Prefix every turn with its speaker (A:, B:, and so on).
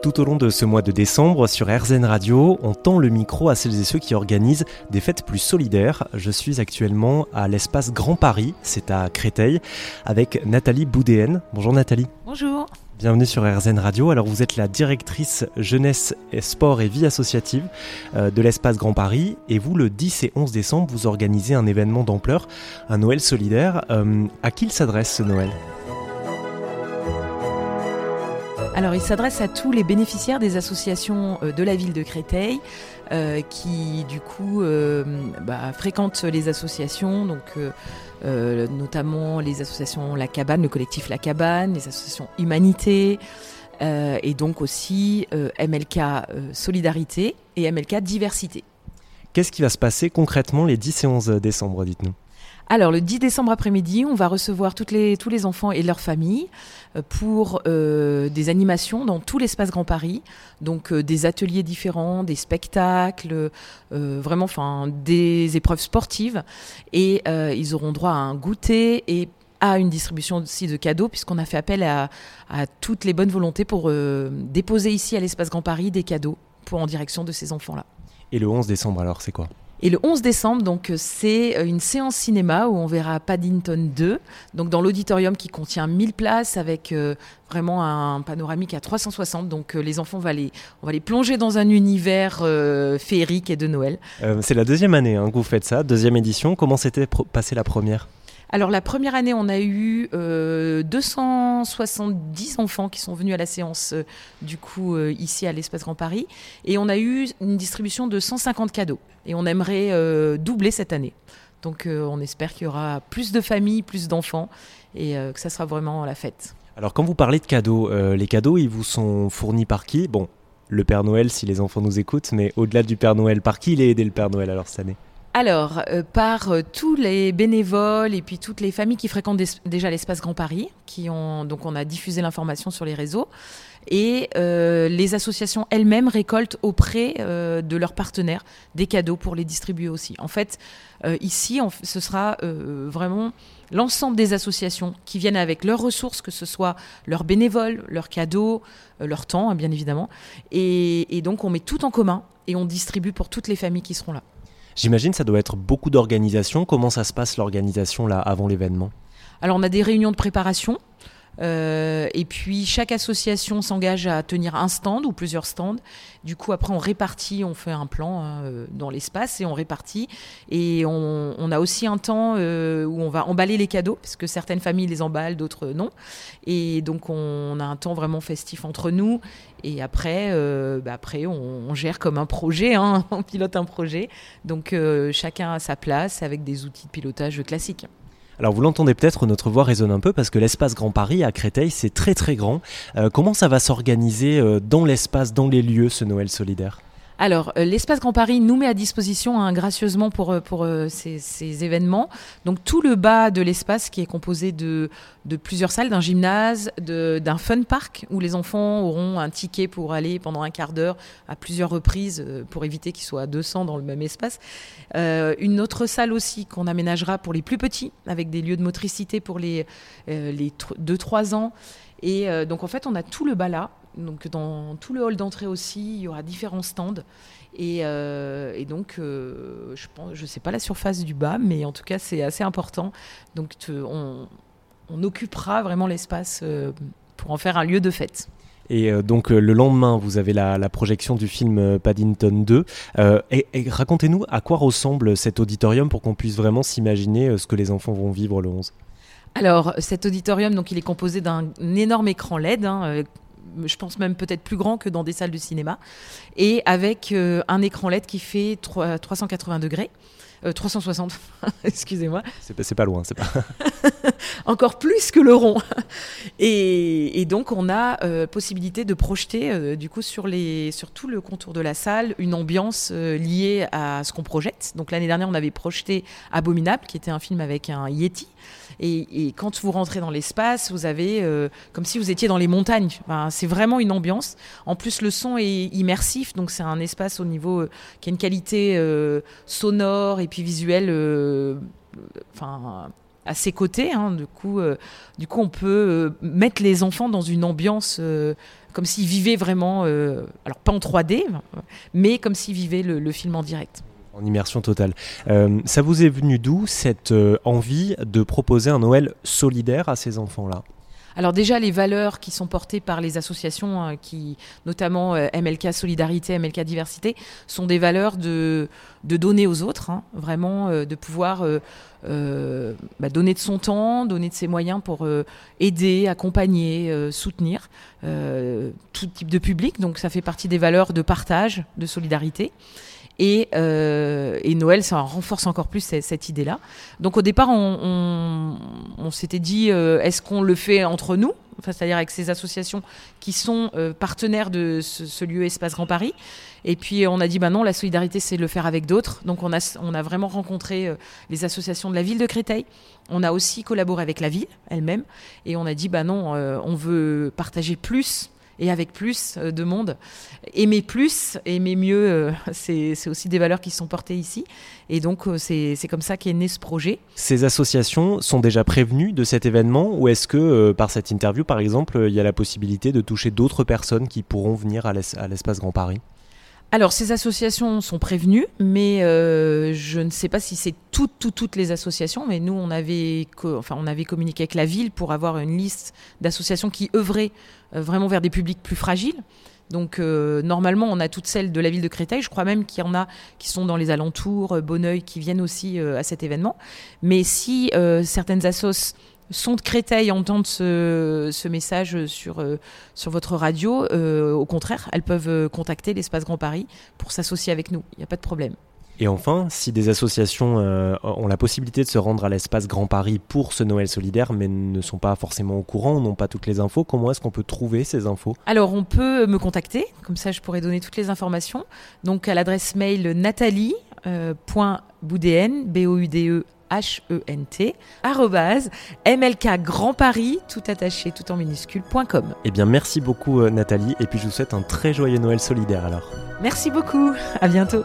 A: Tout au long de ce mois de décembre, sur RZN Radio, on tend le micro à celles et ceux qui organisent des fêtes plus solidaires. Je suis actuellement à l'espace Grand Paris, c'est à Créteil, avec Nathalie Boudéenne. Bonjour Nathalie.
B: Bonjour.
A: Bienvenue sur RZN Radio. Alors vous êtes la directrice jeunesse, sport et vie associative euh, de l'espace Grand Paris et vous le 10 et 11 décembre vous organisez un événement d'ampleur, un Noël solidaire. Euh, à qui il s'adresse ce Noël?
B: Alors, il s'adresse à tous les bénéficiaires des associations euh, de la ville de Créteil euh, qui, du coup, euh, bah, fréquentent les associations, donc notamment les associations La Cabane, le collectif La Cabane, les associations Humanité. et donc aussi MLK Solidarité et MLK Diversité.
A: Qu'est-ce qui va se passer concrètement les 10 et 11 décembre, dites-nous?
B: Alors, le 10 décembre après-midi, on va recevoir tous les enfants et leurs familles euh, pour euh, des animations dans tout l'espace Grand Paris. Donc, euh, des ateliers différents, des spectacles, vraiment, enfin, des épreuves sportives. Et ils auront droit à un goûter et à une distribution aussi de cadeaux, puisqu'on a fait appel à, à, toutes les bonnes volontés pour déposer ici à l'espace Grand Paris des cadeaux pour en direction de ces enfants-là.
A: Et le 11 décembre, alors, c'est quoi?
B: Et le 11 décembre, donc, c'est euh, une séance cinéma où on verra Paddington 2, donc dans l'auditorium qui contient 1000 places avec euh, vraiment un panoramique à 360. Donc euh, les enfants, on va les, on va les plonger dans un univers féerique et de Noël.
A: c'est la deuxième année hein, que vous faites ça, deuxième édition. Comment s'était passée la première?
B: Alors la première année, on a eu 270 euh, enfants qui sont venus à la séance euh, du coup euh, ici à l'Espace Grand Paris et on a eu une distribution de 150 cadeaux et on aimerait doubler cette année. Donc on espère qu'il y aura plus de familles, plus d'enfants et que ça sera vraiment la fête.
A: Alors quand vous parlez de cadeaux, les cadeaux ils vous sont fournis par qui? Bon, le Père Noël si les enfants nous écoutent, mais au-delà du Père Noël, par qui il est aidé le Père Noël alors cette année?
B: Alors, euh, par euh, tous les bénévoles et puis toutes les familles qui fréquentent déjà l'espace Grand Paris, qui ont donc on a diffusé l'information sur les réseaux, et euh, les associations elles-mêmes récoltent auprès de leurs partenaires des cadeaux pour les distribuer aussi. En fait, ici, ce sera vraiment l'ensemble des associations qui viennent avec leurs ressources, que ce soit leurs bénévoles, leurs cadeaux, leur temps, hein, bien évidemment, et donc on met tout en commun et on distribue pour toutes les familles qui seront là.
A: J'imagine ça doit être beaucoup d'organisation. Comment ça se passe l'organisation là avant l'événement?
B: Alors on a des réunions de préparation. Euh, et puis chaque association s'engage à tenir un stand ou plusieurs stands. Du coup, après, on répartit, on fait un plan hein, euh, dans l'espace et on répartit. Et on, a aussi un temps euh, où on va emballer les cadeaux, parce que certaines familles les emballent, d'autres non. Et donc, on a un temps vraiment festif entre nous. Et après, bah, après on, gère comme un projet, hein, on pilote un projet. Donc, chacun a sa place avec des outils de pilotage classiques.
A: Alors vous l'entendez peut-être, notre voix résonne un peu parce que l'espace Grand Paris à Créteil, c'est très très grand. Euh, comment ça va s'organiser euh, dans l'espace, dans les lieux, ce Noël solidaire?
B: Alors, euh, l'espace Grand Paris nous met à disposition hein, gracieusement pour, euh, pour euh, ces, événements. Donc, tout le bas de l'espace qui est composé de, de plusieurs salles, d'un gymnase, d'un fun park où les enfants auront un ticket pour aller pendant un quart d'heure à plusieurs reprises pour éviter qu'ils soient à 200 dans le même espace. une autre salle aussi qu'on aménagera pour les plus petits avec des lieux de motricité pour les, les 2-3 ans. Et donc, en fait, on a tout le bas là donc dans tout le hall d'entrée aussi, il y aura différents stands. Et, euh, donc, euh, je pense, je sais pas la surface du bas, mais en tout cas, c'est assez important. Donc, on, occupera vraiment l'espace euh, pour en faire un lieu de fête.
A: Et donc le lendemain, vous avez la, projection du film Paddington 2. et, et racontez-nous à quoi ressemble cet auditorium pour qu'on puisse vraiment s'imaginer ce que les enfants vont vivre le 11.
B: Alors cet auditorium, donc il est composé d'un énorme écran LED. Hein, je pense même peut-être plus grand que dans des salles de cinéma, et avec euh, un écran LED qui fait 380 degrés. 360, euh, excusez-moi.
A: C'est pas, loin, c'est pas.
B: Encore plus que le rond. Et, donc, on a euh, possibilité de projeter, du coup, sur, les, sur tout le contour de la salle, une ambiance liée à ce qu'on projette. Donc, l'année dernière, on avait projeté Abominable, qui était un film avec un Yeti. Et, quand vous rentrez dans l'espace, vous avez euh, comme si vous étiez dans les montagnes. c'est vraiment une ambiance. En plus, le son est immersif, donc c'est un espace au niveau euh, qui a une qualité euh, sonore et puis visuelle, enfin à ses côtés. Hein. du, coup, du coup, on peut mettre les enfants dans une ambiance comme s'ils vivaient vraiment, alors pas en 3D, mais comme s'ils vivaient le, film en direct.
A: En immersion totale. ça vous est venu d'où cette envie de proposer un Noël solidaire à ces enfants-là?
B: Alors déjà, les valeurs qui sont portées par les associations, euh, qui, notamment euh, MLK Solidarité, MLK Diversité, sont des valeurs de, de donner aux autres, hein, vraiment euh, de pouvoir bah, donner de son temps, donner de ses moyens pour aider, accompagner, soutenir tout type de public. Donc ça fait partie des valeurs de partage, de solidarité. Et, euh, et, Noël, ça renforce encore plus cette, idée-là. Donc au départ, on, s'était dit, euh, est-ce qu'on le fait entre nous C'est-à-dire avec ces associations qui sont euh, partenaires de ce, lieu Espace Grand Paris. Et puis on a dit, bah non, la solidarité, c'est le faire avec d'autres. Donc on a, on a vraiment rencontré les associations de la ville de Créteil. On a aussi collaboré avec la ville elle-même. Et on a dit, bah non, on veut partager plus et avec plus euh, de monde. Aimer plus, aimer mieux, euh, c'est aussi des valeurs qui sont portées ici. Et donc, euh, c'est comme ça qu'est né ce projet.
A: Ces associations sont déjà prévenues de cet événement ou est-ce que par cette interview, par exemple, il y a la possibilité de toucher d'autres personnes qui pourront venir à l'espace Grand Paris?
B: Alors, ces associations sont prévenues, mais euh, je ne sais pas si c'est toutes, les associations, mais nous, on avait, enfin, on avait communiqué avec la ville pour avoir une liste d'associations qui œuvraient euh, vraiment vers des publics plus fragiles. Donc, euh, normalement, on a toutes celles de la ville de Créteil. Je crois même qu'il y en a qui sont dans les alentours, Bonneuil, qui viennent aussi à cet événement. Mais si certaines associations sont de Créteil entendent ce, ce message sur, euh, sur votre radio, euh, au contraire, elles peuvent euh, contacter l'Espace Grand Paris pour s'associer avec nous. Il n'y a pas de problème.
A: Et enfin, si des associations ont la possibilité de se rendre à l'espace Grand Paris pour ce Noël solidaire, mais ne sont pas forcément au courant, n'ont pas toutes les infos, comment est-ce qu'on peut trouver ces infos?
B: Alors, on peut me contacter, comme ça je pourrais donner toutes les informations. Donc, à l'adresse mail nathalie.boudn, B-O-U-D-E H-E-N-T, arrobase, MLK Grand Paris, tout attaché, tout en minuscule.com.
A: Eh bien, merci beaucoup, euh, Nathalie, et puis je vous souhaite un très joyeux Noël solidaire alors.
B: Merci beaucoup, à bientôt.